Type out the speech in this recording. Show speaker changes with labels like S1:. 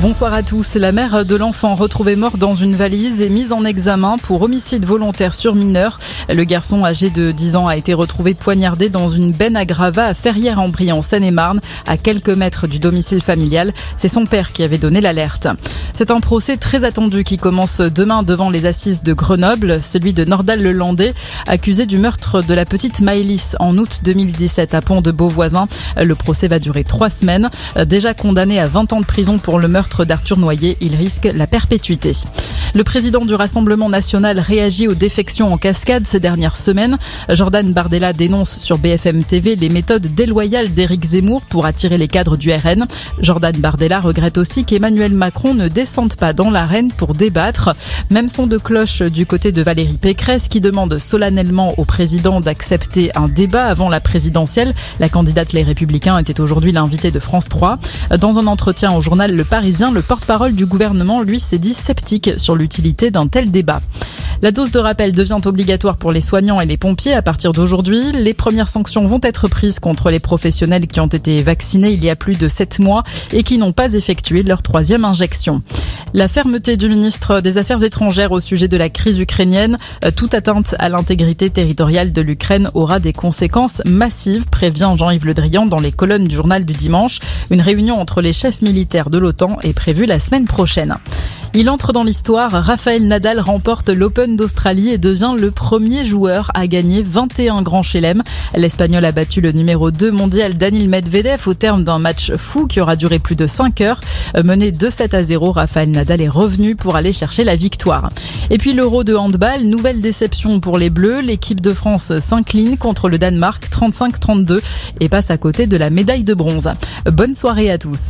S1: Bonsoir à tous. La mère de l'enfant retrouvée mort dans une valise est mise en examen pour homicide volontaire sur mineur. Le garçon âgé de 10 ans a été retrouvé poignardé dans une benne à gravats à Ferrières-en-Brie en Seine-et-Marne, à quelques mètres du domicile familial. C'est son père qui avait donné l'alerte. C'est un procès très attendu qui commence demain devant les assises de Grenoble, celui de Nordal Lelandais, accusé du meurtre de la petite Maëlys en août 2017 à Pont de Beauvoisin. Le procès va durer trois semaines. Déjà condamné à 20 ans de prison pour le meurtre d'Arthur Noyer, il risque la perpétuité. Le président du Rassemblement national réagit aux défections en cascade ces dernières semaines. Jordan Bardella dénonce sur BFM TV les méthodes déloyales d'Éric Zemmour pour attirer les cadres du RN. Jordan Bardella regrette aussi qu'Emmanuel Macron ne descende pas dans l'arène pour débattre. Même son de cloche du côté de Valérie Pécresse qui demande solennellement au président d'accepter un débat avant la présidentielle. La candidate Les Républicains était aujourd'hui l'invité de France 3. Dans un entretien au journal Le Parisien, le porte-parole du gouvernement, lui, s'est dit sceptique sur l'utilité d'un tel débat. La dose de rappel devient obligatoire pour les soignants et les pompiers à partir d'aujourd'hui. Les premières sanctions vont être prises contre les professionnels qui ont été vaccinés il y a plus de sept mois et qui n'ont pas effectué leur troisième injection. La fermeté du ministre des Affaires étrangères au sujet de la crise ukrainienne, euh, toute atteinte à l'intégrité territoriale de l'Ukraine aura des conséquences massives, prévient Jean-Yves Le Drian dans les colonnes du journal du dimanche. Une réunion entre les chefs militaires de l'OTAN est prévue la semaine prochaine. Il entre dans l'histoire. Raphaël Nadal remporte l'Open d'Australie et devient le premier joueur à gagner 21 grands chelem. L'Espagnol a battu le numéro 2 mondial Daniel Medvedev au terme d'un match fou qui aura duré plus de 5 heures. Mené 2-7 à 0, Raphaël Nadal est revenu pour aller chercher la victoire. Et puis l'Euro de handball, nouvelle déception pour les Bleus. L'équipe de France s'incline contre le Danemark 35-32 et passe à côté de la médaille de bronze. Bonne soirée à tous.